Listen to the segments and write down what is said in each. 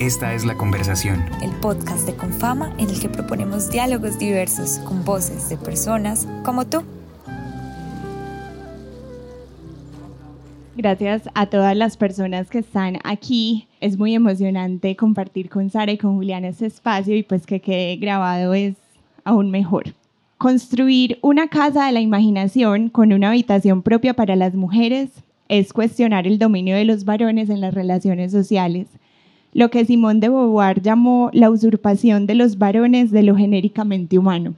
Esta es La Conversación. El podcast de Confama en el que proponemos diálogos diversos con voces de personas como tú. Gracias a todas las personas que están aquí. Es muy emocionante compartir con Sara y con Juliana este espacio y pues que quede grabado es aún mejor. Construir una casa de la imaginación con una habitación propia para las mujeres es cuestionar el dominio de los varones en las relaciones sociales lo que Simón de Beauvoir llamó la usurpación de los varones de lo genéricamente humano.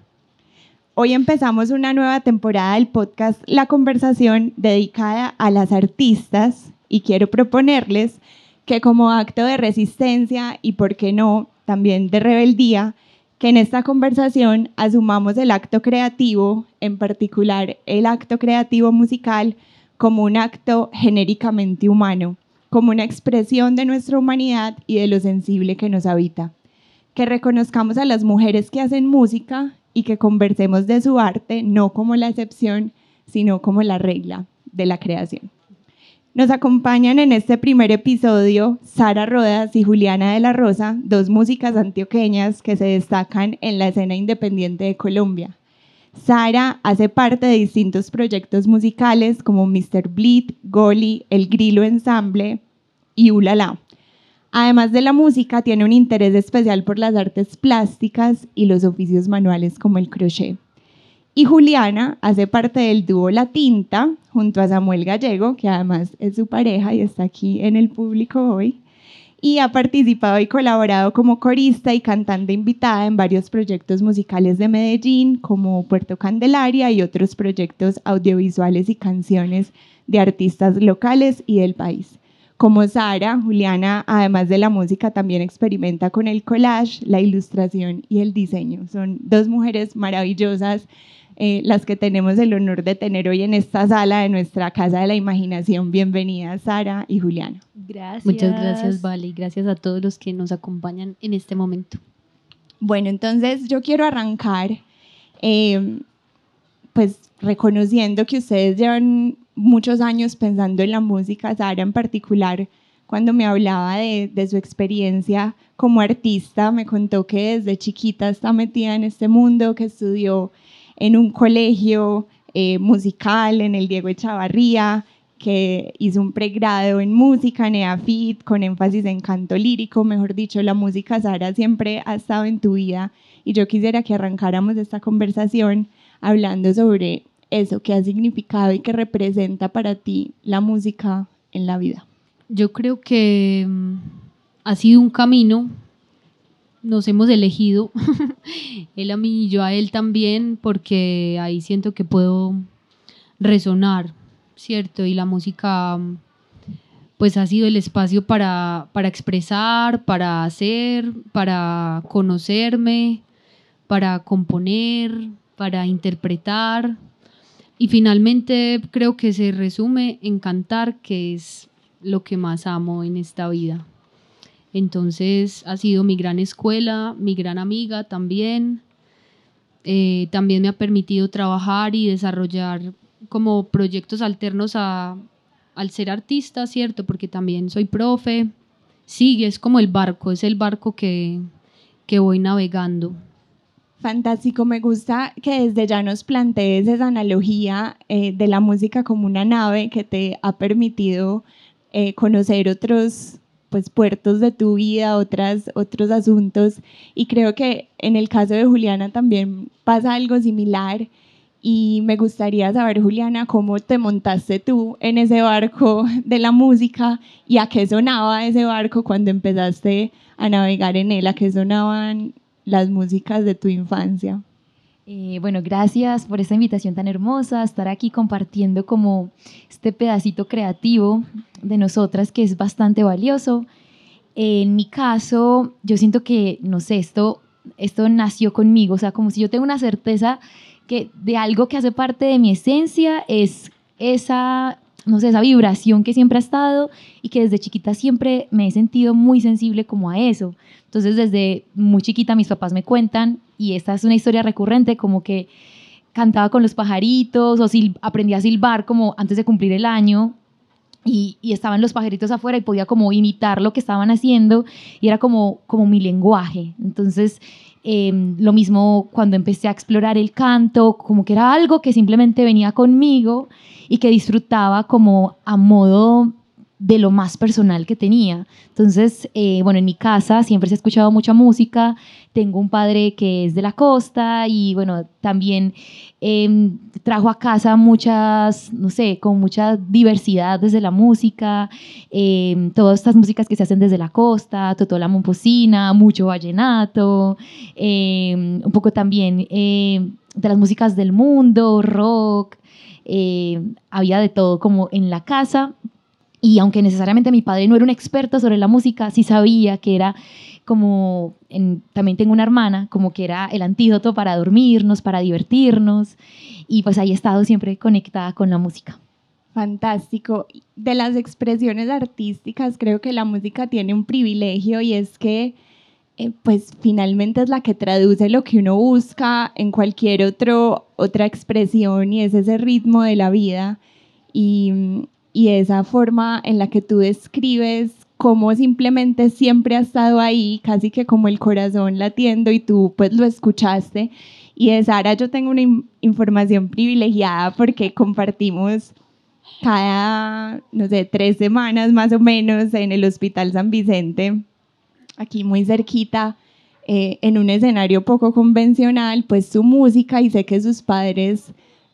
Hoy empezamos una nueva temporada del podcast La Conversación dedicada a las artistas y quiero proponerles que como acto de resistencia y, por qué no, también de rebeldía, que en esta conversación asumamos el acto creativo, en particular el acto creativo musical, como un acto genéricamente humano como una expresión de nuestra humanidad y de lo sensible que nos habita. Que reconozcamos a las mujeres que hacen música y que conversemos de su arte no como la excepción, sino como la regla de la creación. Nos acompañan en este primer episodio Sara Rodas y Juliana de la Rosa, dos músicas antioqueñas que se destacan en la escena independiente de Colombia. Sara hace parte de distintos proyectos musicales como Mr. Bleed, Goli, El Grilo Ensamble y Ulala. Además de la música, tiene un interés especial por las artes plásticas y los oficios manuales como el crochet. Y Juliana hace parte del dúo La Tinta junto a Samuel Gallego, que además es su pareja y está aquí en el público hoy y ha participado y colaborado como corista y cantante invitada en varios proyectos musicales de Medellín, como Puerto Candelaria y otros proyectos audiovisuales y canciones de artistas locales y del país. Como Sara, Juliana, además de la música, también experimenta con el collage, la ilustración y el diseño. Son dos mujeres maravillosas eh, las que tenemos el honor de tener hoy en esta sala de nuestra Casa de la Imaginación. Bienvenidas, Sara y Juliana. Gracias. Muchas gracias, Vale, y gracias a todos los que nos acompañan en este momento. Bueno, entonces yo quiero arrancar, eh, pues reconociendo que ustedes llevan muchos años pensando en la música, Sara en particular, cuando me hablaba de, de, su experiencia como artista, me contó que desde chiquita está metida en este mundo, que estudió en un colegio eh, musical, en el Diego Echavarría, que hizo un pregrado en música, en EAFIT, con énfasis en canto lírico, mejor dicho, la música, Sara, siempre ha estado en tu vida. Y yo quisiera que arrancáramos esta conversación hablando sobre eso, qué ha significado y qué representa para ti la música en la vida. Yo creo que mm, ha sido un camino nos hemos elegido, él a mí y yo a él también, porque ahí siento que puedo resonar, ¿cierto? Y la música pues ha sido el espacio para, para expresar, para hacer, para conocerme, para componer, para interpretar. Y finalmente creo que se resume en cantar, que es lo que más amo en esta vida. Entonces ha sido mi gran escuela, mi gran amiga también. Eh, también me ha permitido trabajar y desarrollar como proyectos alternos a, al ser artista, ¿cierto? Porque también soy profe. Sí, es como el barco, es el barco que, que voy navegando. Fantástico, me gusta que desde ya nos plantees esa analogía eh, de la música como una nave que te ha permitido eh, conocer otros pues puertos de tu vida, otras, otros asuntos. Y creo que en el caso de Juliana también pasa algo similar. Y me gustaría saber, Juliana, cómo te montaste tú en ese barco de la música y a qué sonaba ese barco cuando empezaste a navegar en él, a qué sonaban las músicas de tu infancia. Bueno, gracias por esta invitación tan hermosa, estar aquí compartiendo como este pedacito creativo de nosotras que es bastante valioso. En mi caso, yo siento que, no sé, esto, esto nació conmigo, o sea, como si yo tengo una certeza que de algo que hace parte de mi esencia es esa, no sé, esa vibración que siempre ha estado y que desde chiquita siempre me he sentido muy sensible como a eso. Entonces, desde muy chiquita mis papás me cuentan, y esta es una historia recurrente, como que cantaba con los pajaritos o aprendía a silbar como antes de cumplir el año. y, estaban los pajaritos afuera y podía como imitar lo que estaban haciendo y era como, como mi lenguaje. Entonces, em, lo mismo cuando empecé a explorar el canto, como que era algo que simplemente venía conmigo y que disfrutaba como a modo de lo más personal que tenía. Entonces, eh, bueno, en mi casa siempre se ha escuchado mucha música, tengo un padre que es de la costa y bueno, también em, trajo a casa muchas, no sé, con mucha diversidad desde la música, em, todas estas músicas que se hacen desde la costa, Totola Momposina, mucho vallenato, em, un poco también de las músicas del mundo, rock, había de todo como en la casa y aunque necesariamente mi padre no era un experto sobre la música, sí sabía que era como, también tengo una hermana, como que era el antídoto para dormirnos, para divertirnos. Y pues ahí he estado siempre conectada con la música. Fantástico. De las expresiones artísticas, creo que la música tiene un privilegio y es que eh, pues finalmente es la que traduce lo que uno busca en cualquier otro, otra expresión y es ese ritmo de la vida. Y, y esa forma en la que tú describes cómo simplemente siempre ha estado ahí, casi que como el corazón latiendo y tú pues lo escuchaste. Y de Sara yo tengo una información privilegiada porque compartimos cada, no sé, tres semanas más o menos en el Hospital San Vicente, aquí muy cerquita, eh, en un escenario poco convencional, pues su música y sé que sus padres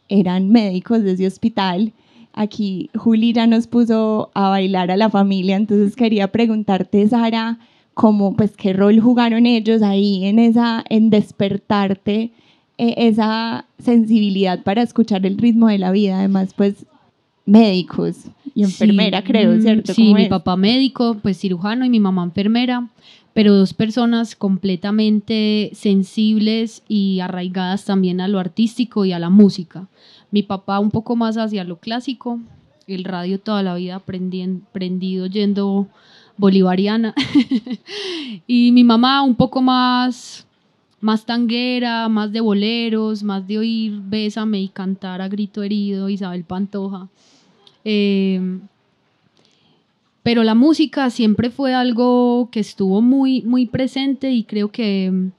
eran médicos de ese hospital Aquí Juli ya nos puso a bailar a la familia, entonces quería preguntarte, Sara, cómo, pues, qué rol jugaron ellos ahí en, esa, en despertarte eh, esa sensibilidad para escuchar el ritmo de la vida, además, pues, médicos y enfermera, creo, mm, ¿cierto? Sí, mi papá médico, pues cirujano y mi mamá enfermera, pero dos personas completamente sensibles y arraigadas también a lo artístico y a la música. Mi papá un poco más hacia lo clásico, el radio toda la vida prendido yendo bolivariana. y mi mamá un poco más, más tanguera, más de boleros, más de oír Bésame y cantar a grito herido, Isabel Pantoja. Em, pero la música siempre fue algo que estuvo muy, muy presente y creo que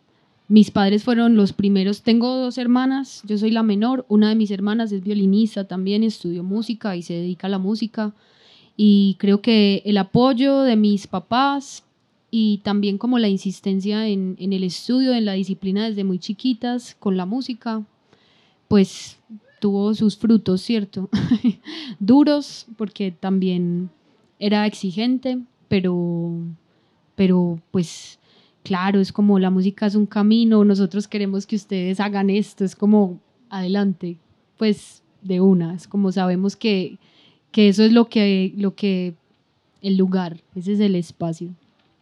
mis padres fueron los primeros. Tengo dos hermanas, yo soy la menor. Una de mis hermanas es violinista también, estudió música y se dedica a la música. Y creo que el apoyo de mis papás y también como la insistencia en, el estudio, en la disciplina desde muy chiquitas con la música, pues tuvo sus frutos, ¿cierto? Duros, porque también era exigente, pero, pero pues claro, es como la música es un camino, nosotros queremos que ustedes hagan esto, es como adelante, pues de una, es como sabemos que, que eso es lo que, lo que, el lugar, ese es el espacio.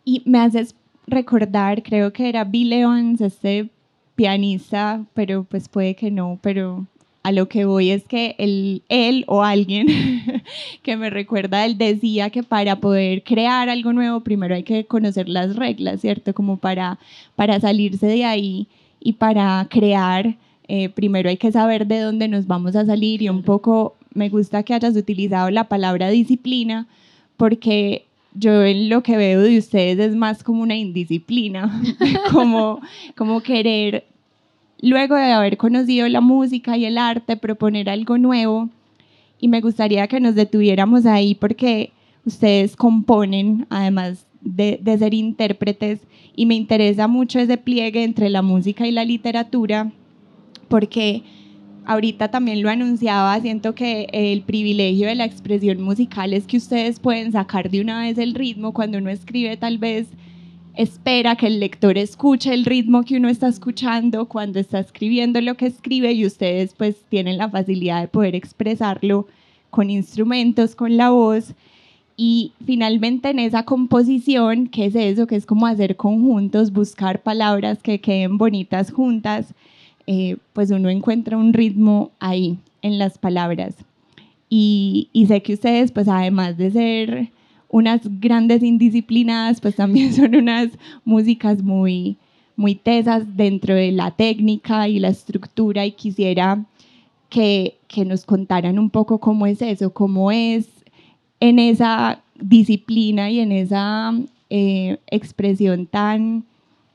Y me haces recordar, creo que era Bill Evans, este pianista, pero pues puede que no, pero a lo que voy es que él, él o alguien que me recuerda, él decía que para poder crear algo nuevo primero hay que conocer las reglas, ¿cierto? Como para, para salirse de ahí y para crear, eh, primero hay que saber de dónde nos vamos a salir y un poco me gusta que hayas utilizado la palabra disciplina porque yo en lo que veo de ustedes es más como una indisciplina, como, como querer luego de haber conocido la música y el arte, proponer algo nuevo. Y me gustaría que nos detuviéramos ahí porque ustedes componen, además de, ser intérpretes, y me interesa mucho ese pliegue entre la música y la literatura, porque ahorita también lo anunciaba, siento que el privilegio de la expresión musical es que ustedes pueden sacar de una vez el ritmo cuando uno escribe tal vez espera que el lector escuche el ritmo que uno está escuchando cuando está escribiendo lo que escribe y ustedes pues tienen la facilidad de poder expresarlo con instrumentos, con la voz. Y finalmente en esa composición, ¿qué es eso? Que es como hacer conjuntos, buscar palabras que queden bonitas juntas, eh, pues uno encuentra un ritmo ahí en las palabras. Y, y sé que ustedes, pues además de ser unas grandes indisciplinadas, pues también son unas músicas muy, muy tesas dentro de la técnica y la estructura y quisiera que, que nos contaran un poco cómo es eso, cómo es en esa disciplina y en esa eh, expresión tan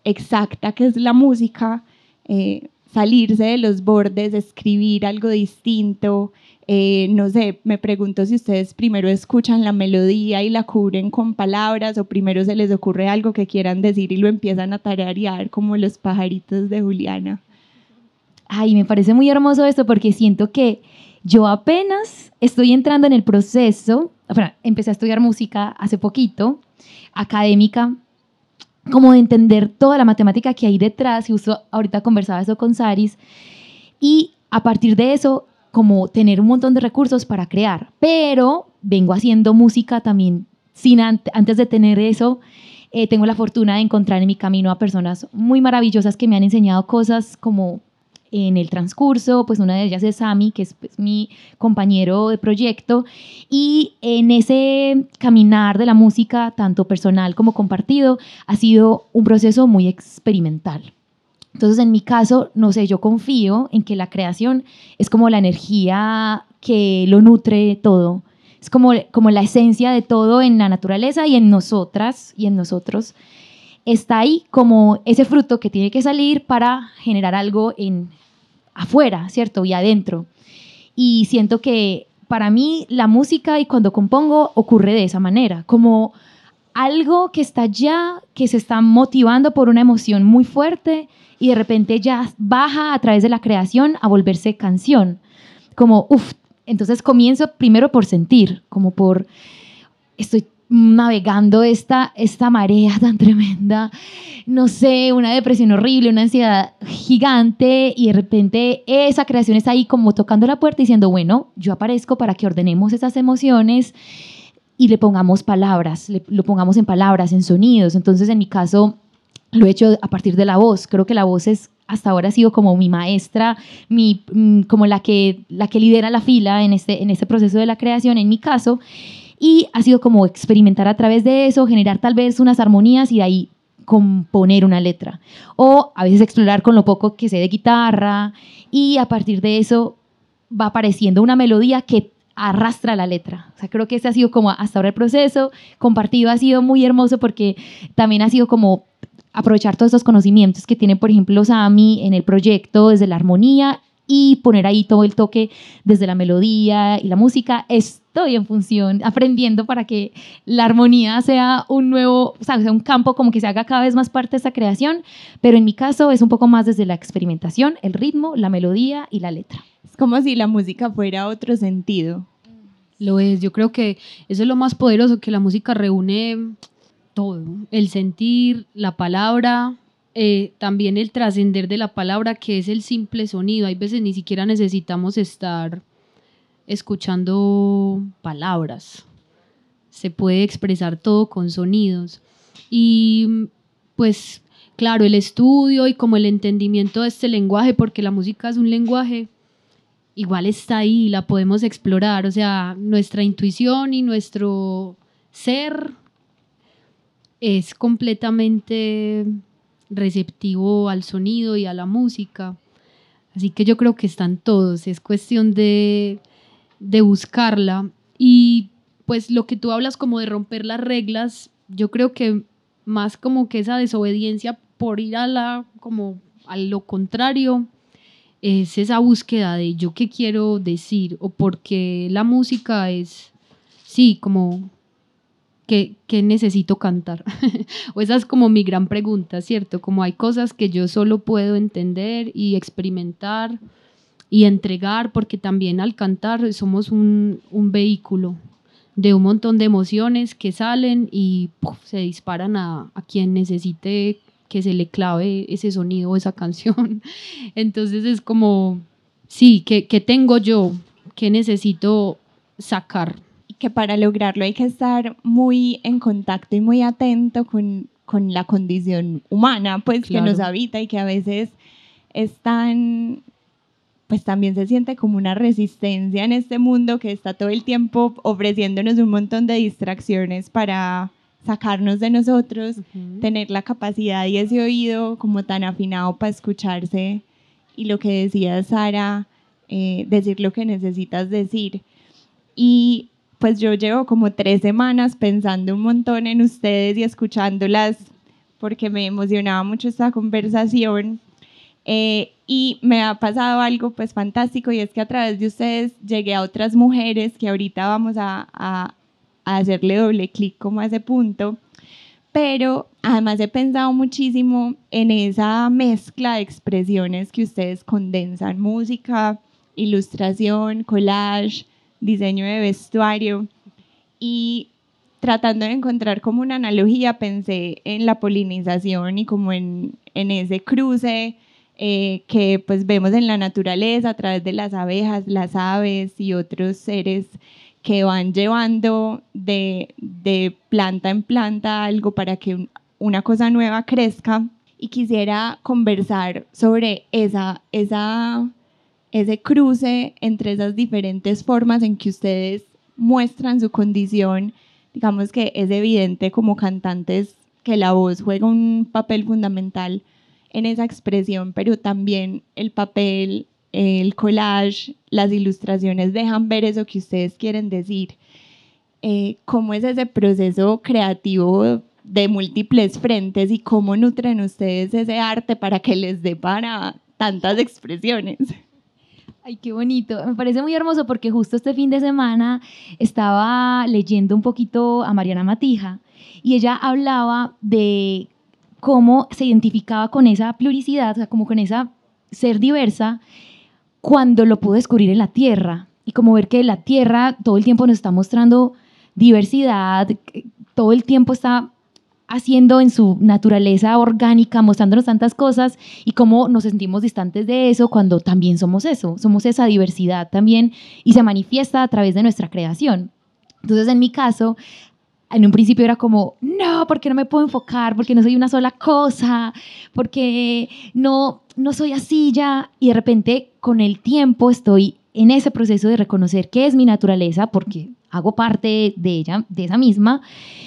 exacta que es la música, eh, salirse de los bordes, escribir algo distinto. Eh, no sé, me pregunto si ustedes primero escuchan la melodía y la cubren con palabras o primero se les ocurre algo que quieran decir y lo empiezan a tararear como los pajaritos de Juliana. Ay, me parece muy hermoso esto porque siento que yo apenas estoy entrando en el proceso, bueno, empecé a estudiar música hace poquito, académica, como de entender toda la matemática que hay detrás, y justo ahorita conversaba eso con Saris, y a partir de eso, como tener un montón de recursos para crear, pero vengo haciendo música también sin antes de tener eso, eh, tengo la fortuna de encontrar en mi camino a personas muy maravillosas que me han enseñado cosas como en el transcurso, pues una de ellas es Sami, que es pues, mi compañero de proyecto, y en ese caminar de la música, tanto personal como compartido, ha sido un proceso muy experimental. Entonces, en mi caso, no sé, yo confío en que la creación es como la energía que lo nutre todo, es como, como la esencia de todo en la naturaleza y en nosotras y en nosotros. Está ahí como ese fruto que tiene que salir para generar algo en afuera, ¿cierto? Y adentro. Y siento que para mí la música y cuando compongo ocurre de esa manera, como algo que está ya, que se está motivando por una emoción muy fuerte y de repente ya baja a través de la creación a volverse canción. Como, uff, entonces comienzo primero por sentir, como por, estoy navegando esta, esta marea tan tremenda, no sé, una depresión horrible, una ansiedad gigante y de repente esa creación está ahí como tocando la puerta diciendo, bueno, yo aparezco para que ordenemos esas emociones y le pongamos palabras, le, lo pongamos en palabras, en sonidos. Entonces, en mi caso, lo he hecho a partir de la voz. Creo que la voz es hasta ahora ha sido como mi maestra, mi, mm, como la que, la que lidera la fila en este, en este proceso de la creación, en mi caso y ha sido como experimentar a través de eso, generar tal vez unas armonías y de ahí componer una letra. O a veces explorar con lo poco que sé de guitarra y a partir de eso va apareciendo una melodía que arrastra la letra. O sea, creo que ese ha sido como hasta ahora el proceso. Compartido ha sido muy hermoso porque también ha sido como aprovechar todos estos conocimientos que tiene, por ejemplo, Sami en el proyecto desde la armonía y poner ahí todo el toque desde la melodía y la música. Estoy en función, aprendiendo para que la armonía sea un nuevo, o sea, un campo como que se haga cada vez más parte de esa creación, pero en mi caso es un poco más desde la experimentación, el ritmo, la melodía y la letra. Es como si la música fuera otro sentido. Lo es, yo creo que eso es lo más poderoso, que la música reúne todo, el sentir, la palabra, eh, también el trascender de la palabra, que es el simple sonido. Hay veces ni siquiera necesitamos estar escuchando palabras. Se puede expresar todo con sonidos. Y pues claro, el estudio y como el entendimiento de este lenguaje, porque la música es un lenguaje, igual está ahí, la podemos explorar. O sea, nuestra intuición y nuestro ser es completamente receptivo al sonido y a la música. Así que yo creo que están todos, es cuestión de, de buscarla. Y pues lo que tú hablas como de romper las reglas, yo creo que más como que esa desobediencia por ir a la, como a lo contrario, es esa búsqueda de yo qué quiero decir o porque la música es, sí, como ¿qué, necesito cantar? o esa es como mi gran pregunta, ¿cierto? Como hay cosas que yo solo puedo entender y experimentar y entregar, porque también al cantar somos un, vehículo de un montón de emociones que salen y se disparan a, quien necesite que se le clave ese sonido o esa canción. Entonces es como, sí, ¿qué, qué tengo yo? ¿Qué necesito sacar? Que para lograrlo hay que estar muy en contacto y muy atento con, con la condición humana, pues que nos habita y que a veces es tan, pues también se siente como una resistencia en este mundo que está todo el tiempo ofreciéndonos un montón de distracciones para sacarnos de nosotros, tener la capacidad y ese oído como tan afinado para escucharse. Y lo que decía Sara, eh, decir lo que necesitas decir. Y pues yo llevo como tres semanas pensando un montón en ustedes y escuchándolas porque me emocionaba mucho esta conversación. Eh, y me ha pasado algo pues fantástico y es que a través de ustedes llegué a otras mujeres que ahorita vamos a, hacerle doble clic como a ese punto. Pero además he pensado muchísimo en esa mezcla de expresiones que ustedes condensan, música, ilustración, collage, diseño de vestuario. Y tratando de encontrar como una analogía, pensé en la polinización y como en, en ese cruce eh, que pues vemos en la naturaleza a través de las abejas, las aves y otros seres que van llevando de, de planta en planta algo para que una cosa nueva crezca. Y quisiera conversar sobre esa, esa ese cruce entre esas diferentes formas en que ustedes muestran su condición, digamos que es evidente como cantantes que la voz juega un papel fundamental en esa expresión, pero también el papel, el collage, las ilustraciones dejan ver eso que ustedes quieren decir. Eh, ¿Cómo es ese proceso creativo de múltiples frentes y cómo nutren ustedes ese arte para que les dé para tantas expresiones? Ay, qué bonito. Me parece muy hermoso porque justo este fin de semana estaba leyendo un poquito a Mariana Matija y ella hablaba de cómo se identificaba con esa pluricidad, o sea, como con esa ser diversa, cuando lo pudo descubrir en la Tierra. Y como ver que la Tierra todo el tiempo nos está mostrando diversidad, todo el tiempo está haciendo en su naturaleza orgánica, mostrándonos tantas cosas y cómo nos sentimos distantes de eso cuando también somos eso, somos esa diversidad también y se manifiesta a través de nuestra creación. Entonces, en mi caso, en un principio era como, no, porque no me puedo enfocar, porque no soy una sola cosa, porque no, no soy así ya. Y de repente, con el tiempo, estoy en ese proceso de reconocer qué es mi naturaleza, porque hago parte de ella, de esa misma,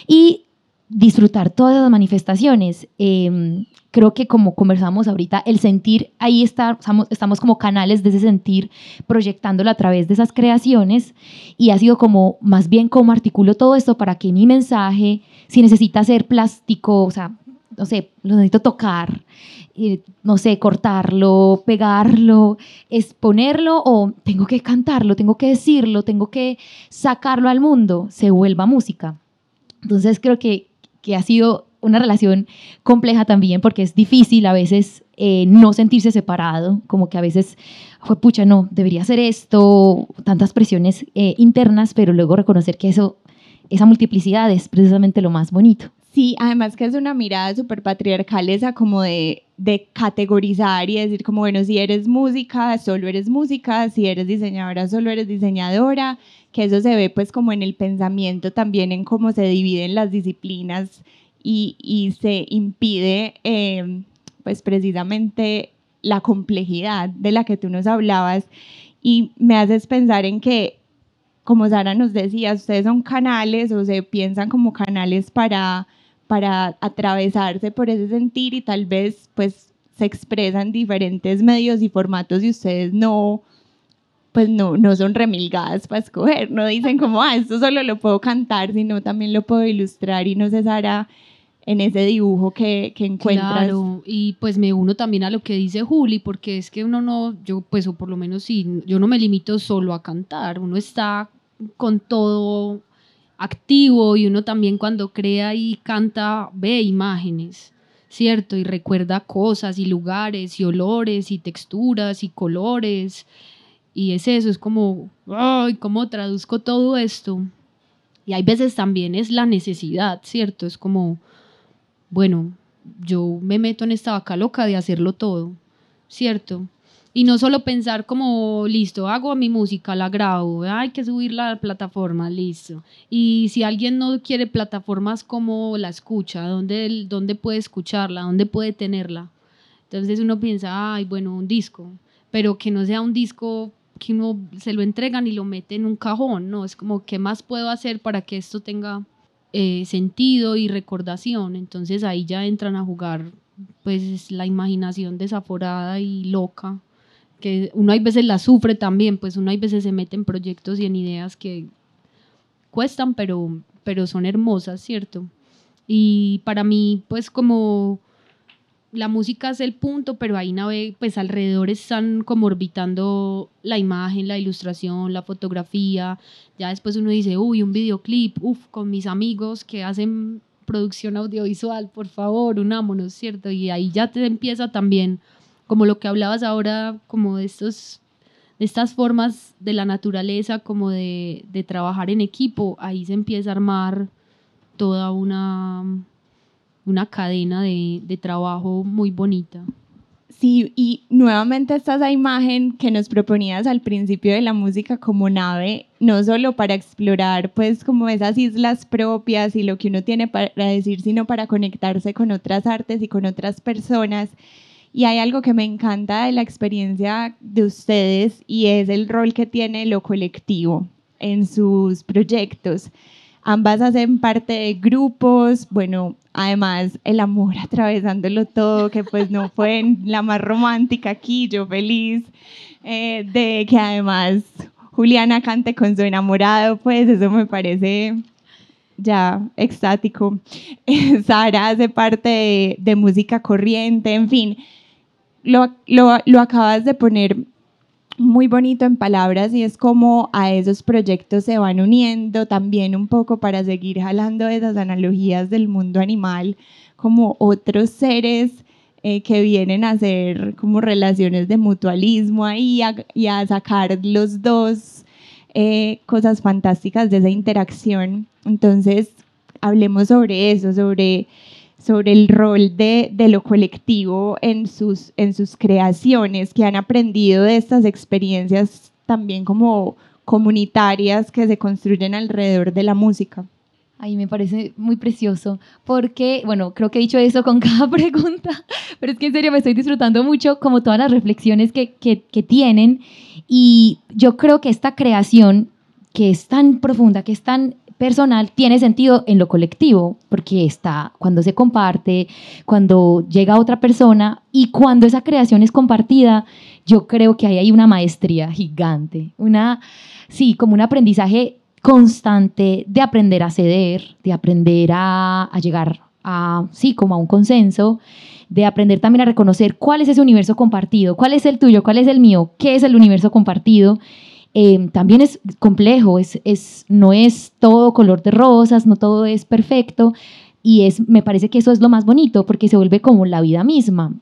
y disfrutar todas las manifestaciones. Em, creo que como conversamos ahorita, el sentir, ahí está, estamos, como canales de ese sentir, proyectándolo a través de esas creaciones y ha sido como más bien como articulo todo esto para que mi mensaje, si necesita ser plástico, o sea, no sé, lo necesito tocar, eh, no sé, cortarlo, pegarlo, exponerlo o tengo que cantarlo, tengo que decirlo, tengo que sacarlo al mundo, se vuelva música. Entonces creo que que ha sido una relación compleja también porque es difícil a veces eh, no sentirse separado, como que a veces fue pucha, no, debería hacer esto, tantas presiones eh, internas, pero luego reconocer que eso, esa multiplicidad es precisamente lo más bonito. Sí, además que es una mirada súper patriarcal esa como de, de categorizar y decir como, bueno, si eres música, solo eres música, si eres diseñadora, solo eres diseñadora, que eso se ve pues como en el pensamiento también, en cómo se dividen las disciplinas y, y se impide eh, pues precisamente la complejidad de la que tú nos hablabas. Y me haces pensar en que, como Sara nos decía, ustedes son canales o se piensan como canales para, para atravesarse por ese sentir y tal vez pues se expresan diferentes medios y formatos y ustedes no, pues no, no son remilgadas para escoger, no dicen como, ah, esto solo lo puedo cantar, sino también lo puedo ilustrar y no sé, Sara, en ese dibujo que, que encuentras. Claro, y pues me uno también a lo que dice Juli, porque es que uno no, yo pues o por lo menos sí, yo no me limito solo a cantar, uno está con todo activo y uno también cuando crea y canta ve imágenes. ¿Cierto? Y recuerda cosas y lugares y olores y texturas y colores y es eso, es como, ay, ¿cómo traduzco todo esto? Y hay veces también es la necesidad, ¿cierto? Es como, bueno, yo me meto en esta vaca loca de hacerlo todo, ¿cierto? Y no solo pensar como, listo, hago mi música, la grabo, hay que subirla a la plataforma, listo. Y si alguien no quiere plataformas, ¿cómo la escucha? ¿Dónde, dónde puede escucharla? ¿Dónde puede tenerla? Entonces uno piensa, ay, bueno, un disco, pero que no sea un disco que uno se lo entregan y lo mete en un cajón, ¿no? Es como, ¿qué más puedo hacer para que esto tenga eh, sentido y recordación? Entonces ahí ya entran a jugar pues la imaginación desaforada y loca, que uno hay veces la sufre también, pues uno hay veces se mete en proyectos y en ideas que cuestan, pero, pero son hermosas, ¿cierto? Y para mí, pues como la música es el punto, pero ahí nave, pues alrededor están como orbitando la imagen, la ilustración, la fotografía. Ya después uno dice, uy, un videoclip, uff, con mis amigos que hacen producción audiovisual, por favor, unámonos, ¿cierto? Y ahí ya te empieza también, como lo que hablabas ahora, como de estos de estas formas de la naturaleza, como de, de trabajar en equipo, ahí se empieza a armar toda una, una cadena de, de trabajo muy bonita. Sí, y nuevamente está esa imagen que nos proponías al principio de la música como nave, no solo para explorar pues como esas islas propias y lo que uno tiene para decir, sino para conectarse con otras artes y con otras personas. Y hay algo que me encanta de la experiencia de ustedes y es el rol que tiene lo colectivo en sus proyectos. Ambas hacen parte de grupos, bueno, además el amor atravesándolo todo, que pues no fue la más romántica aquí, yo feliz, eh, de que además Juliana cante con su enamorado, pues eso me parece ya extático. Sara hace parte de, música corriente, en fin, lo, lo acabas de poner muy bonito en palabras y es como a esos proyectos se van uniendo también un poco para seguir jalando esas analogías del mundo animal, como otros seres eh, que vienen a hacer como relaciones de mutualismo ahí y a sacar los dos eh, cosas fantásticas de esa interacción. Entonces, hablemos sobre eso, sobre sobre el rol de, de, lo colectivo en sus, en sus creaciones, que han aprendido de estas experiencias también como comunitarias que se construyen alrededor de la música. Ahí me parece muy precioso, porque, bueno, creo que he dicho eso con cada pregunta, pero es que en serio me estoy disfrutando mucho como todas las reflexiones que, que, que tienen y yo creo que esta creación que es tan profunda, que es tan personal tiene sentido en lo colectivo, porque está cuando se comparte, cuando llega otra persona y cuando esa creación es compartida, yo creo que ahí hay una maestría gigante, una, sí, como un aprendizaje constante de aprender a ceder, de aprender a, a llegar a, sí, como a un consenso, de aprender también a reconocer cuál es ese universo compartido, cuál es el tuyo, cuál es el mío, qué es el universo compartido Em, también es complejo, es, no es todo color de rosas, no todo es perfecto y es, me parece que eso es lo más bonito porque se vuelve como la vida misma.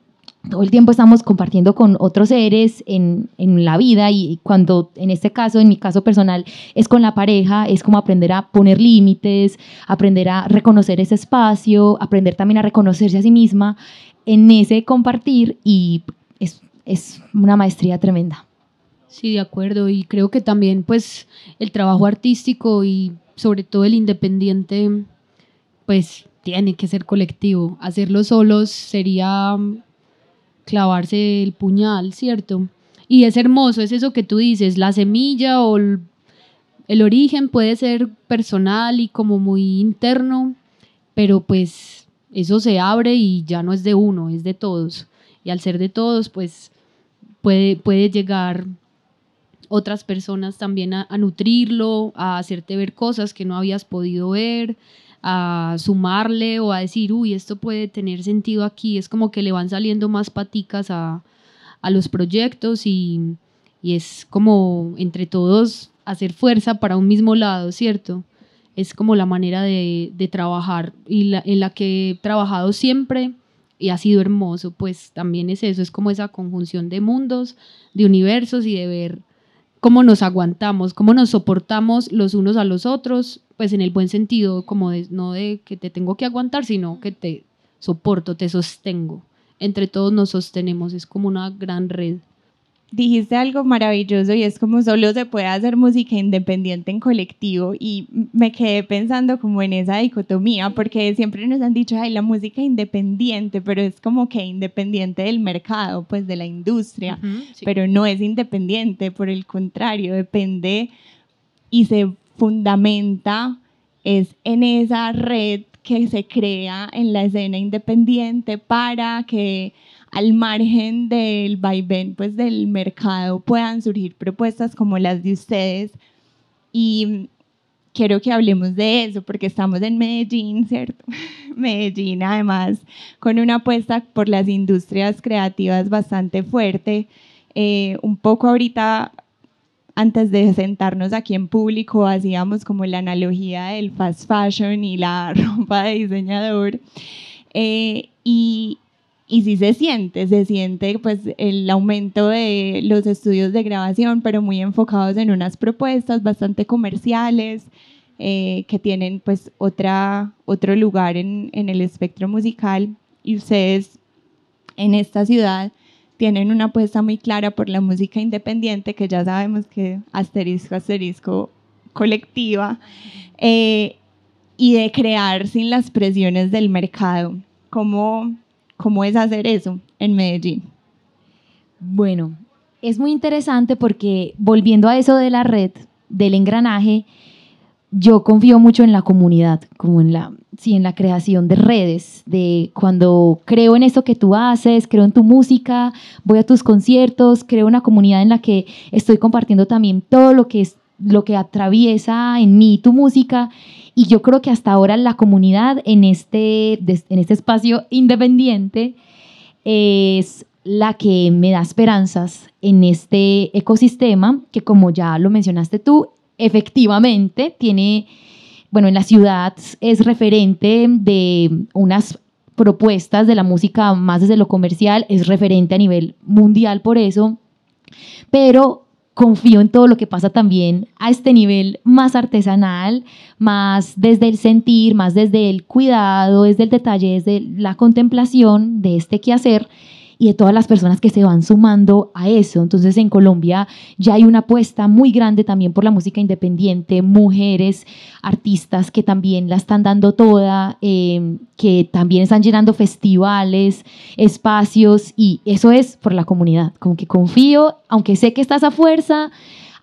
Todo el tiempo estamos compartiendo con otros seres en, en la vida y cuando en este caso, en mi caso personal, es con la pareja, es como aprender a poner límites, aprender a reconocer ese espacio, aprender también a reconocerse a sí misma en ese compartir y es, es una maestría tremenda. Sí, de acuerdo. Y creo que también, pues, el trabajo artístico y sobre todo el independiente, pues, tiene que ser colectivo. Hacerlo solos sería mm, clavarse el puñal, ¿cierto? Y es hermoso, es eso que tú dices, la semilla o el, origen puede ser personal y como muy interno, pero pues eso se abre y ya no es de uno, es de todos. Y al ser de todos, pues puede, puede llegar otras personas también a, nutrirlo, a hacerte ver cosas que no habías podido ver, a sumarle o a decir, uy, esto puede tener sentido aquí. Es como que le van saliendo más paticas a, los proyectos y, es como entre todos hacer fuerza para un mismo lado, ¿cierto? Es como la manera de, trabajar y en la que he trabajado siempre y ha sido hermoso, pues también es eso, es como esa conjunción de mundos, de universos y de ver cómo nos aguantamos, cómo nos soportamos los unos a los otros, pues en el buen sentido, como de, no de que te tengo que aguantar, sino que te soporto, te sostengo. Entre todos nos sostenemos, es como una gran red dijiste algo maravilloso y es como solo se puede hacer música independiente en colectivo y me quedé pensando como en esa dicotomía porque siempre nos han dicho, ay, la música independiente, pero es como que independiente del mercado, pues de la industria, pero no es independiente, por el contrario, depende y se fundamenta es en esa red que se crea en la escena independiente para que al margen del vaivén pues, del mercado puedan surgir propuestas como las de ustedes. Y quiero que hablemos de eso porque estamos en Medellín, ¿cierto? Medellín además con una apuesta por las industrias creativas bastante fuerte. Eh, un poco ahorita, antes de sentarnos aquí en público, hacíamos como la analogía del fast fashion y la ropa de diseñador. Eh, y, y sí se siente, se siente pues el aumento de los estudios de grabación, pero muy enfocados en unas propuestas bastante comerciales, eh, que tienen pues otra, otro lugar en, en el espectro musical y ustedes en esta ciudad tienen una apuesta muy clara por la música independiente, que ya sabemos que asterisco, asterisco, colectiva, eh, y de crear sin las presiones del mercado. ¿Cómo, ¿Cómo es hacer eso en Medellín? Bueno, es muy interesante porque volviendo a eso de la red, del engranaje, yo confío mucho en la comunidad, como en la, sí, en la creación de redes, de cuando creo en esto que tú haces, creo en tu música, voy a tus conciertos, creo una comunidad en la que estoy compartiendo también todo lo que es lo que atraviesa en mí tu música y yo creo que hasta ahora la comunidad en este, en este espacio independiente es la que me da esperanzas en este ecosistema que como ya lo mencionaste tú, efectivamente tiene, bueno, en la ciudad es referente de unas propuestas de la música más desde lo comercial, es referente a nivel mundial por eso, pero confío en todo lo que pasa también a este nivel más artesanal, más desde el sentir, más desde el cuidado, desde el detalle, desde la contemplación de este quehacer y de todas las personas que se van sumando a eso. Entonces en Colombia ya hay una apuesta muy grande también por la música independiente, mujeres, artistas que también la están dando toda, eh, que también están llenando festivales, espacios y eso es por la comunidad. Como que confío, aunque sé que estás a fuerza,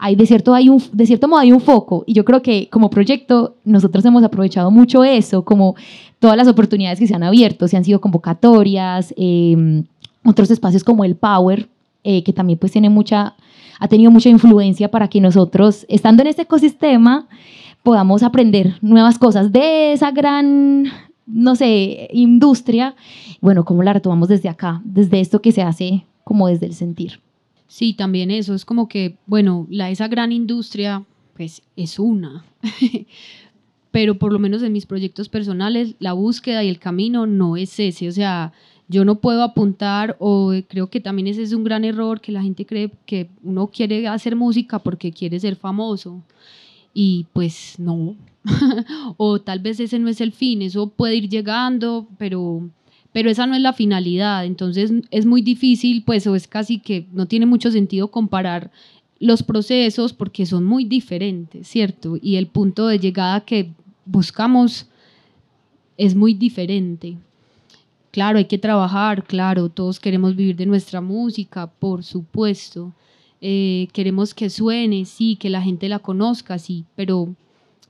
hay de cierto, hay un, de cierto modo hay un foco y yo creo que como proyecto nosotros hemos aprovechado mucho eso, como todas las oportunidades que se han abierto, se han sido convocatorias, eh, otros espacios como el Power, eh, que también pues tiene mucha, ha tenido mucha influencia para que nosotros, estando en este ecosistema, podamos aprender nuevas cosas de esa gran, no sé, industria. Bueno, ¿cómo la retomamos desde acá? Desde esto que se hace como desde el sentir. Sí, también eso, es como que, bueno, la, esa gran industria, pues es una, pero por lo menos en mis proyectos personales, la búsqueda y el camino no es ese, o sea, yo no puedo apuntar o creo que también ese es un gran error que la gente cree que uno quiere hacer música porque quiere ser famoso y pues no. O tal vez ese no es el fin eso puede ir llegando pero pero esa no es la finalidad. Entonces es muy difícil pues o es casi que no tiene mucho sentido comparar los procesos porque son muy diferentes cierto y el punto de llegada que buscamos es muy diferente Claro, hay que trabajar, claro, todos queremos vivir de nuestra música, por supuesto. Eh, queremos que suene, sí, que la gente la conozca, sí, pero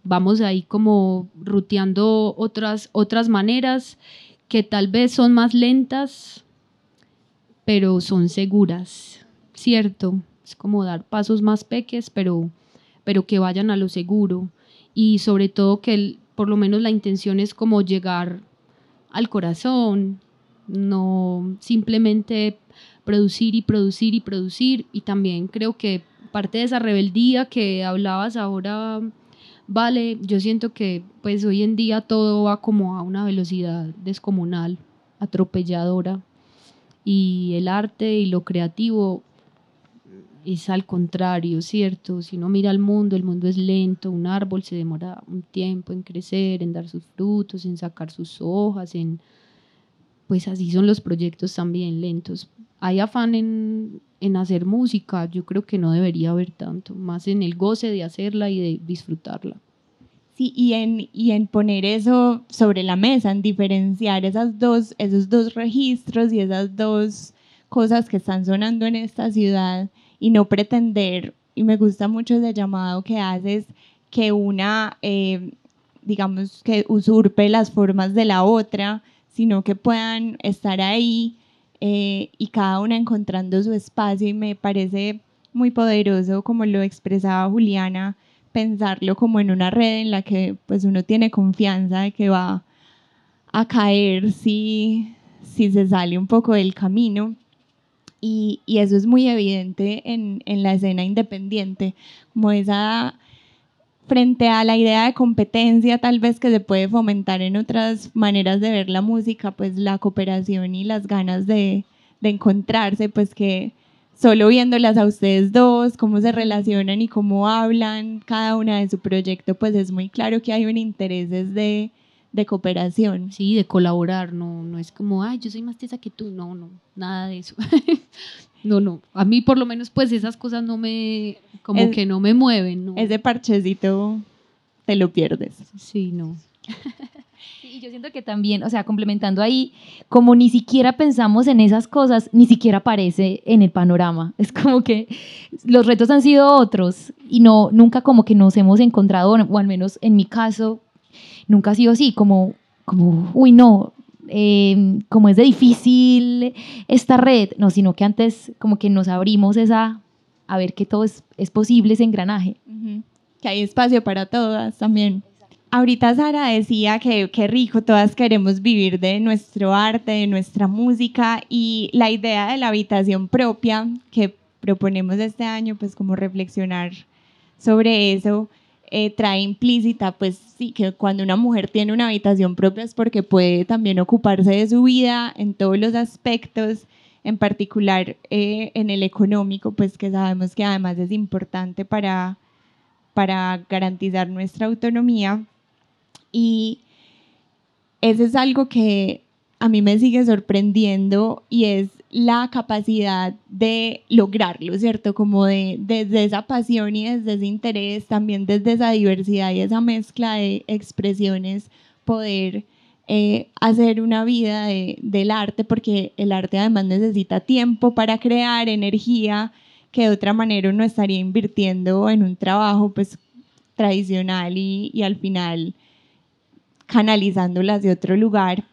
vamos ahí como ruteando otras, otras maneras que tal vez son más lentas, pero son seguras, ¿cierto? Es como dar pasos más peques, pero, pero que vayan a lo seguro. Y sobre todo que por lo menos la intención es como llegar al corazón, no simplemente producir y producir y producir. Y también creo que parte de esa rebeldía que hablabas ahora, vale, yo siento que pues hoy en día todo va como a una velocidad descomunal, atropelladora. Y el arte y lo creativo es al contrario, ¿cierto? Si uno mira al mundo, el mundo es lento, un árbol se demora un tiempo en crecer, en dar sus frutos, en sacar sus hojas, en pues así son los proyectos también lentos. Hay afán en, en hacer música, yo creo que no debería haber tanto, más en el goce de hacerla y de disfrutarla. Sí, y en, y en poner eso sobre la mesa, en diferenciar esas dos, esos dos registros y esas dos cosas que están sonando en esta ciudad y no pretender, y me gusta mucho ese llamado que haces, que una, eh, digamos, que usurpe las formas de la otra, sino que puedan estar ahí eh, y cada una encontrando su espacio y me parece muy poderoso como lo expresaba Juliana, pensarlo como en una red en la que pues uno tiene confianza de que va a caer si, si se sale un poco del camino. Y, y eso es muy evidente en, en, la escena independiente, como esa frente a la idea de competencia tal vez que se puede fomentar en otras maneras de ver la música, pues la cooperación y las ganas de, de encontrarse, pues que solo viéndolas a ustedes dos, cómo se relacionan y cómo hablan cada una de su proyecto, pues es muy claro que hay un interés de, de cooperación. Sí, de colaborar, no, no es como, ay, yo soy más tesa que tú, no, no, nada de eso. no, no, a mí por lo menos pues esas cosas no me, como que no me mueven. ¿no? Ese parchecito te lo pierdes. Sí, no. Y yo siento que también, o sea, complementando ahí, como ni siquiera pensamos en esas cosas, ni siquiera aparece en el panorama. Es como que los retos han sido otros y no, nunca como que nos hemos encontrado, o al menos en mi caso, nunca ha sido así, como, como uy, no, eh, como es de difícil esta red, no, sino que antes como que nos abrimos esa, a ver que todo es, es posible, ese engranaje. Que hay espacio para todas también. Ahorita Sara decía que qué rico, todas queremos vivir de nuestro arte, de nuestra música y la idea de la habitación propia que proponemos este año, pues como reflexionar sobre eso, eh, trae implícita, pues sí, que cuando una mujer tiene una habitación propia es porque puede también ocuparse de su vida en todos los aspectos, en particular eh, en el económico, pues que sabemos que además es importante para, para garantizar nuestra autonomía. Y eso es algo que a mí me sigue sorprendiendo y es la capacidad de lograrlo, ¿cierto? Como de desde esa pasión y desde ese interés, también desde esa diversidad y esa mezcla de expresiones, poder eh, hacer una vida del arte, porque el arte además necesita tiempo para crear energía que de otra manera uno estaría invirtiendo en un trabajo pues tradicional y, y al final canalizándolas de otro lugar.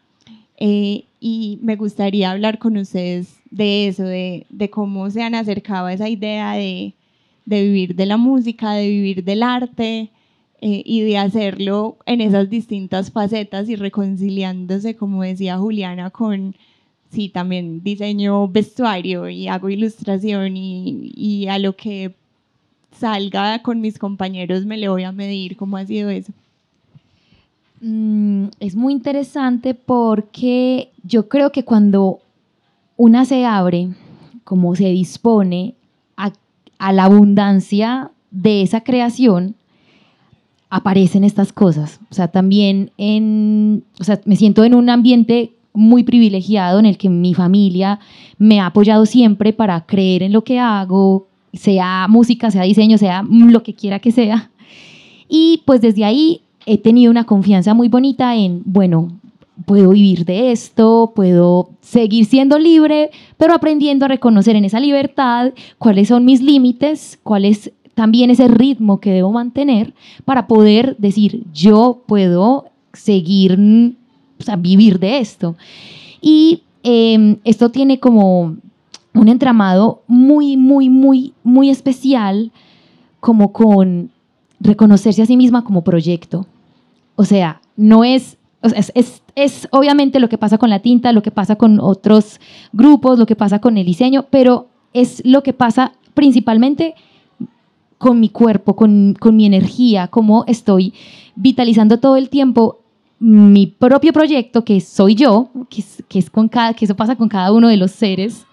Eh, y me gustaría hablar con ustedes de eso, de, de, cómo se han acercado a esa idea de, de vivir de la música, de vivir del arte eh, y de hacerlo en esas distintas facetas y reconciliándose, como decía Juliana, con, sí, también diseño vestuario y hago ilustración y, y a lo que salga con mis compañeros me le voy a medir, ¿cómo ha sido eso? Mm, es muy interesante porque yo creo que cuando una se abre, como se dispone a, la abundancia de esa creación, aparecen estas cosas. O sea, también en, o sea, me siento en un ambiente muy privilegiado en el que mi familia me ha apoyado siempre para creer en lo que hago, sea música, sea diseño, sea lo que quiera que sea. Y pues desde ahí he tenido una confianza muy bonita en, bueno, puedo vivir de esto, puedo seguir siendo libre, pero aprendiendo a reconocer en esa libertad cuáles son mis límites, cuál es también ese ritmo que debo mantener para poder decir, yo puedo seguir, vivir de esto. Y em, esto tiene como un entramado muy, muy, muy, muy especial, como con reconocerse a sí misma como proyecto. O sea, no es, es, obviamente lo que pasa con la tinta, lo que pasa con otros grupos, lo que pasa con el diseño, pero es lo que pasa principalmente con mi cuerpo, con, mi energía, cómo estoy vitalizando todo el tiempo mi propio proyecto, que soy yo, que, que, es con cada, que eso pasa con cada uno de los seres,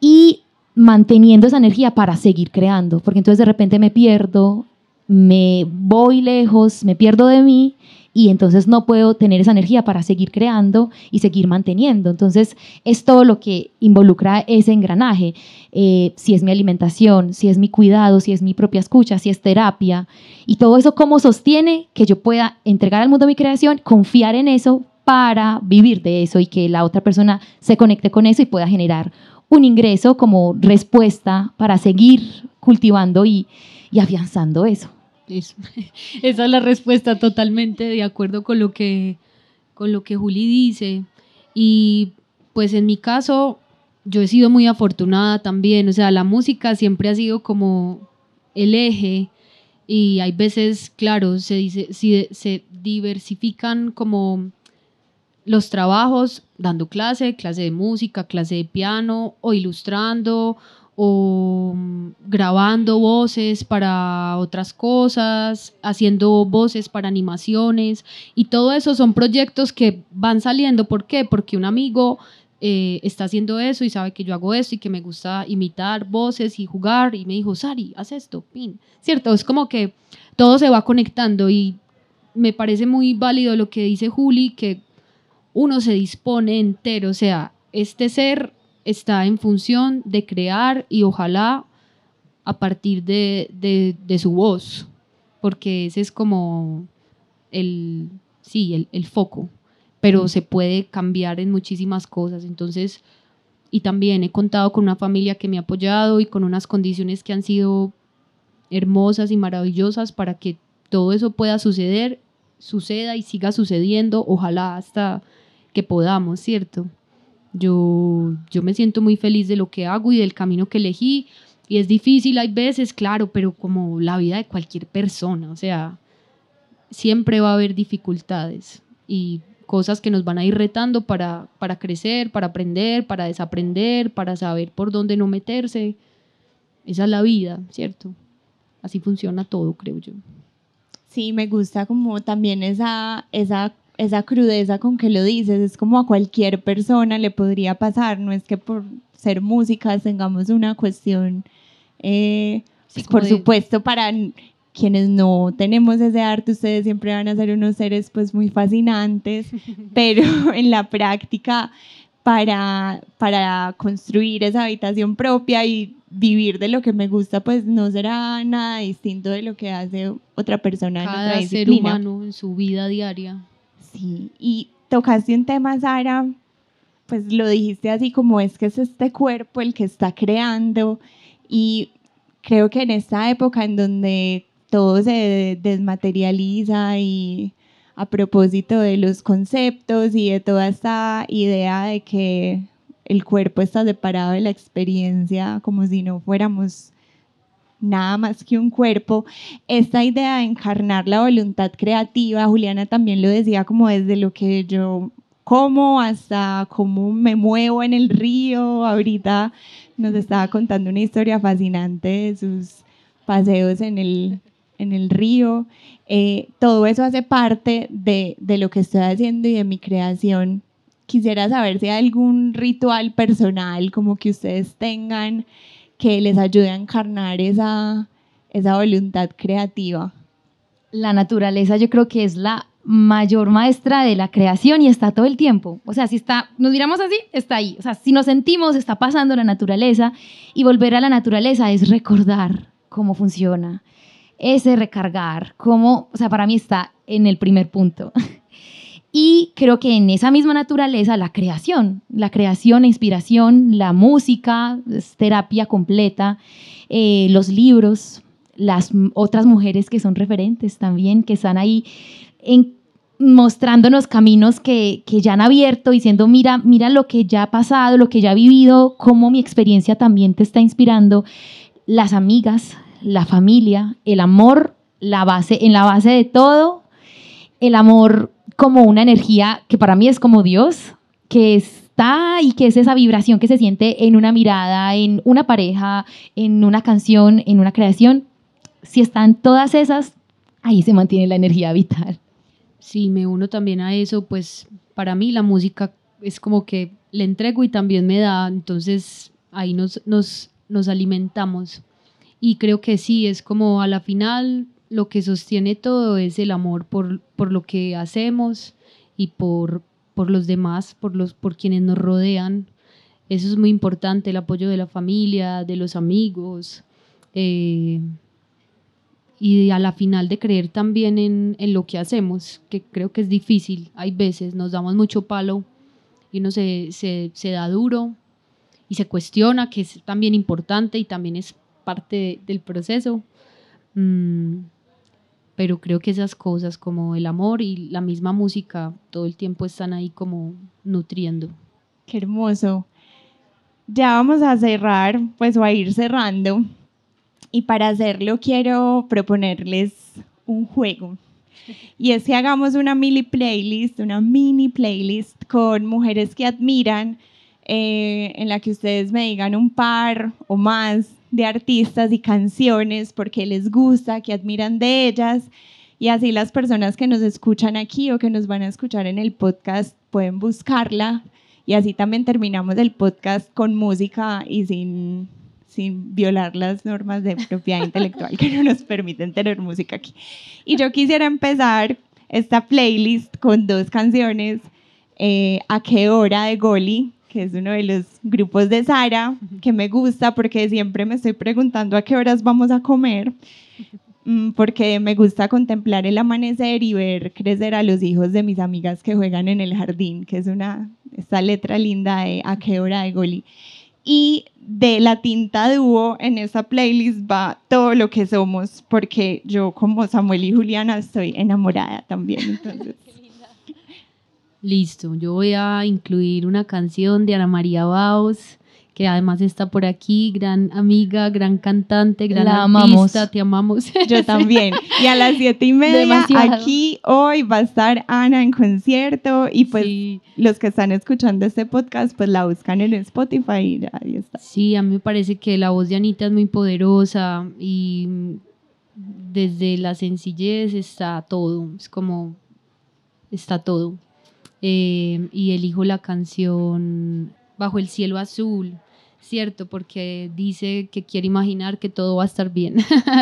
y manteniendo esa energía para seguir creando, porque entonces de repente me pierdo me voy lejos, me pierdo de mí y entonces no puedo tener esa energía para seguir creando y seguir manteniendo. Entonces es todo lo que involucra ese engranaje. Eh, si es mi alimentación, si es mi cuidado, si es mi propia escucha, si es terapia y todo eso cómo sostiene que yo pueda entregar al mundo mi creación, confiar en eso para vivir de eso y que la otra persona se conecte con eso y pueda generar un ingreso como respuesta para seguir cultivando y, y afianzando eso. Esa es la respuesta totalmente de acuerdo con lo que, con lo que Juli dice. Y pues en mi caso, yo he sido muy afortunada también. O sea, la música siempre ha sido como el eje Y hay veces, claro, se, dice, si, se diversifican como los trabajos, dando clase, clase de música, clase de piano o ilustrando o mm, grabando voces para otras cosas, haciendo voces para animaciones y todo eso son proyectos que van saliendo. ¿Por qué? Porque un amigo eh, está haciendo eso y sabe que yo hago esto y que me gusta imitar voces y jugar y me dijo, Sari, haz esto, pin. ¿Cierto? Es como que todo se va conectando y me parece muy válido lo que dice Juli, que uno se dispone entero, o sea, este ser está en función de crear y ojalá a partir de, su voz, porque ese es como el, sí, el, foco, pero se puede cambiar en muchísimas cosas. Entonces, y también he contado con una familia que me ha apoyado y con unas condiciones que han sido hermosas y maravillosas para que todo eso pueda suceder, suceda y siga sucediendo, ojalá hasta que podamos, ¿cierto? Yo, yo me siento muy feliz de lo que hago y del camino que elegí. Y es difícil, hay veces, claro, pero como la vida de cualquier persona, o sea, siempre va a haber dificultades y cosas que nos van a ir retando para, para crecer, para aprender, para desaprender, para saber por dónde no meterse. Esa es la vida, ¿cierto? Así funciona todo, creo yo. Sí, me gusta como también esa, esa esa crudeza con que lo dices, es como a cualquier persona le podría pasar, no es que por ser músicas tengamos una cuestión, eh, pues, por supuesto, para quienes no tenemos ese arte, ustedes siempre van a ser unos seres pues muy fascinantes, pero en la práctica para, para construir esa habitación propia y vivir de lo que me gusta, pues no será nada distinto de lo que hace otra persona Cada en otra disciplina. ser humano en su vida diaria. Sí, y tocaste un tema, Sara, pues lo dijiste así como es que es este cuerpo el que está creando. Y creo que en esta época en donde todo se desmaterializa y a propósito de los conceptos y de toda esta idea de que el cuerpo está separado de la experiencia como si no fuéramos nada más que un cuerpo. Esta idea de encarnar la voluntad creativa, Juliana también lo decía como desde lo que yo como hasta cómo me muevo en el río. Ahorita nos estaba contando una historia fascinante de sus paseos en el, en el río. Eh, todo eso hace parte de, de lo que estoy haciendo y de mi creación. Quisiera saber si hay algún ritual personal como que ustedes tengan que les ayude a encarnar esa, esa voluntad creativa. La naturaleza yo creo que es la mayor maestra de la creación y está todo el tiempo. O sea, si está, nos miramos así, está ahí. O sea, si nos sentimos, está pasando la naturaleza y volver a la naturaleza es recordar cómo funciona, ese recargar, cómo, o sea, para mí está en el primer punto. Y creo que en esa misma naturaleza la creación, la creación, la inspiración, la música, es terapia completa, eh, los libros, las otras mujeres que son referentes también, que están ahí en, mostrándonos caminos que, que, ya han abierto, diciendo, mira, mira lo que ya ha pasado, lo que ya ha vivido, cómo mi experiencia también te está inspirando, las amigas, la familia, el amor, la base, en la base de todo, el amor como una energía que para mí es como Dios, que está y que es esa vibración que se siente en una mirada, en una pareja, en una canción, en una creación. Si están todas esas, ahí se mantiene la energía vital. Sí, me uno también a eso, pues para mí la música es como que le entrego y también me da, entonces ahí nos, nos, nos alimentamos. Y creo que sí, es como a la final lo que sostiene todo es el amor por, por lo que hacemos y por, por los demás, por, los, por quienes nos rodean. Eso es muy importante, el apoyo de la familia, de los amigos. Eh, y a la final de creer también en, en, lo que hacemos, que creo que es difícil. Hay veces nos damos mucho palo y uno se, se, se da duro y se cuestiona, que es también importante y también es parte del proceso. Mm, pero creo que esas cosas como el amor y la misma música todo el tiempo están ahí como nutriendo. Qué hermoso. Ya vamos a cerrar, pues o a ir cerrando. Y para hacerlo quiero proponerles un juego. Y es que hagamos una mini playlist, una mini playlist con mujeres que admiran, eh, en la que ustedes me digan un par o más de artistas y canciones porque les gusta, que admiran de ellas. Y así las personas que nos escuchan aquí o que nos van a escuchar en el podcast pueden buscarla. Y así también terminamos el podcast con música y sin, sin violar las normas de propiedad intelectual que no nos permiten tener música aquí. Y yo quisiera empezar esta playlist con dos canciones. Eh, ¿A qué hora de Goli? Que es uno de los grupos de Sara, que me gusta porque siempre me estoy preguntando a qué horas vamos a comer, mm, porque me gusta contemplar el amanecer y ver crecer a los hijos de mis amigas que juegan en el jardín, que es una, esta letra linda de a qué hora de Goli. Y de la tinta dúo en esa playlist va todo lo que somos, porque yo como Samuel y Juliana estoy enamorada también. Entonces. Listo, yo voy a incluir una canción de Ana María Baos, que además está por aquí, gran amiga, gran cantante, gran La artista, amamos. te amamos. Yo también. Y a las siete y media, Demasiado. aquí hoy va a estar Ana en concierto y pues Sí. los que están escuchando este podcast pues la buscan en Spotify y ahí está. Sí, a mí me parece que la voz de Anita es muy poderosa y desde la sencillez está todo, es como está todo. Eh, y elijo la canción Bajo el cielo azul, ¿cierto? Porque dice que quiere imaginar que todo va a estar bien.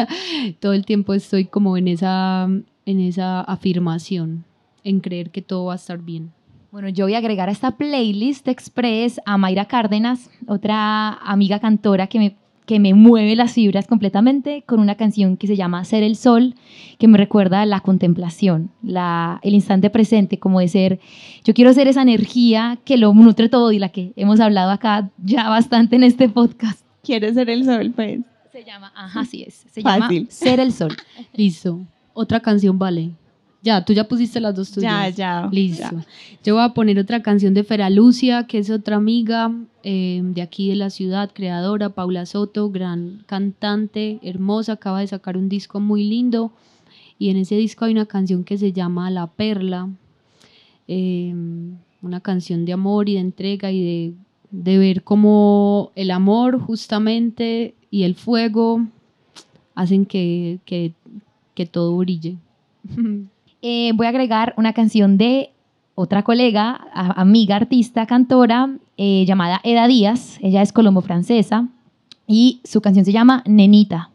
todo el tiempo estoy como en esa, en esa afirmación, en creer que todo va a estar bien. Bueno, yo voy a agregar a esta playlist express a Mayra Cárdenas, otra amiga cantora que me, que me mueve las fibras completamente, con una canción que se llama Ser el Sol, que me recuerda la contemplación, la, el instante presente, como de ser, yo quiero ser esa energía que lo nutre todo y la que hemos hablado acá ya bastante en este podcast. ¿Quieres ser el sol? Pues Se llama, ajá, así es, se Fácil. llama Ser el Sol. Listo. Otra canción vale. Ya, tú ya pusiste las dos ya, tuyas. ya. Listo. ya. Yo voy a poner otra canción de Fera Lucia, que es otra amiga eh, de aquí de la ciudad, creadora, Paula Soto, gran cantante, hermosa, acaba de sacar un disco muy lindo. Y en ese disco hay una canción que se llama La Perla, eh, una canción de amor y de entrega y de, de ver cómo el amor justamente y el fuego hacen que, que, que todo brille. Eh, voy a agregar una canción de otra colega, amiga, artista, cantora, eh, llamada Eda Díaz. Ella es colombo-francesa y su canción se llama Nenita.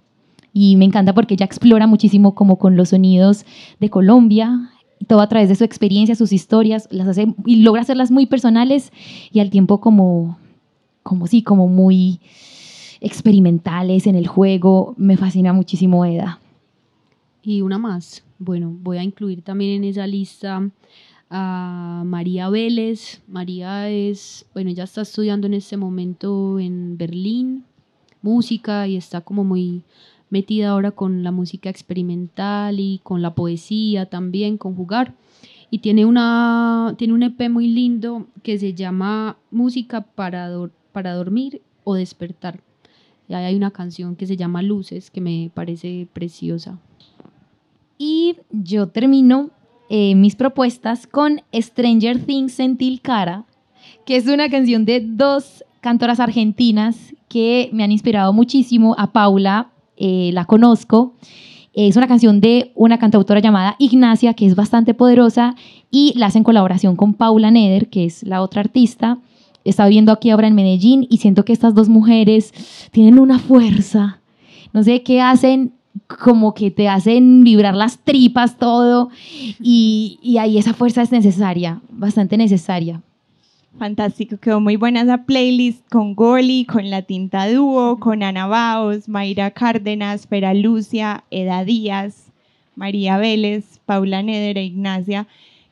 Y me encanta porque ella explora muchísimo como con los sonidos de Colombia, todo a través de su experiencia, sus historias, las hace y logra hacerlas muy personales y al tiempo como, como sí, como muy experimentales en el juego. Me fascina muchísimo Eda. Y una más. Bueno, voy a incluir también en esa lista a María Vélez. María es, bueno, ella está estudiando en este momento en Berlín música y está como muy metida ahora con la música experimental y con la poesía también, con jugar. Y tiene, una, tiene un EP muy lindo que se llama Música para, dor- para dormir o despertar. Y ahí hay una canción que se llama Luces que me parece preciosa. Y yo termino eh, mis propuestas con Stranger Things en Tilcara, que es una canción de dos cantoras argentinas que me han inspirado muchísimo. A Paula eh, la conozco. Es una canción de una cantautora llamada Ignacia, que es bastante poderosa, y la hace en colaboración con Paula Neder, que es la otra artista. Está viviendo aquí ahora en Medellín y siento que estas dos mujeres tienen una fuerza. No sé qué hacen, como que te hacen vibrar las tripas, todo. Y, y ahí esa fuerza es necesaria, bastante necesaria. Fantástico, quedó muy buena esa playlist con Goli, con La Tinta Dúo, con Ana Baos, Mayra Cárdenas, Fera Lucia, Eda Díaz, María Vélez, Paula Neder e Ignacia,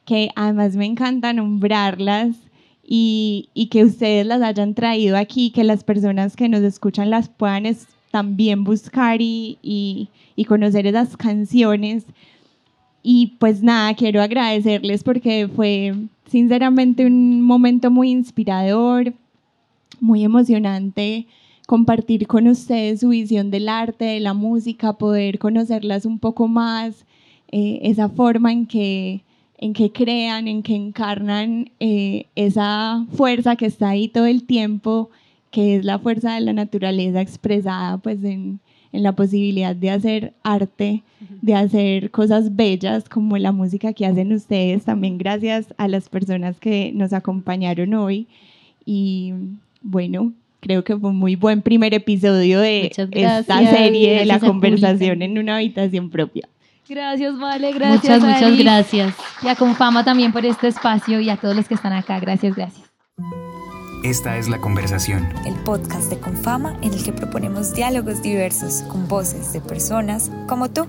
que además me encanta nombrarlas y, y que ustedes las hayan traído aquí, que las personas que nos escuchan las puedan es- también buscar y, y- conocer esas canciones. Y pues nada, quiero agradecerles porque fue sinceramente un momento muy inspirador, muy emocionante compartir con ustedes su visión del arte, de la música, poder conocerlas un poco más, eh, esa forma en que, en que crean, en que encarnan eh, esa fuerza que está ahí todo el tiempo, que es la fuerza de la naturaleza expresada pues en, en la posibilidad de hacer arte, de hacer cosas bellas como la música que hacen ustedes, también gracias a las personas que nos acompañaron hoy. Y bueno, creo que fue un muy buen primer episodio de esta serie de la conversación en una habitación propia. Gracias, Vale, gracias. Muchas, muchas gracias. Y a Confama también por este espacio y a todos los que están acá. Gracias, gracias. Esta es La Conversación. El podcast de Confama en el que proponemos diálogos diversos con voces de personas como tú.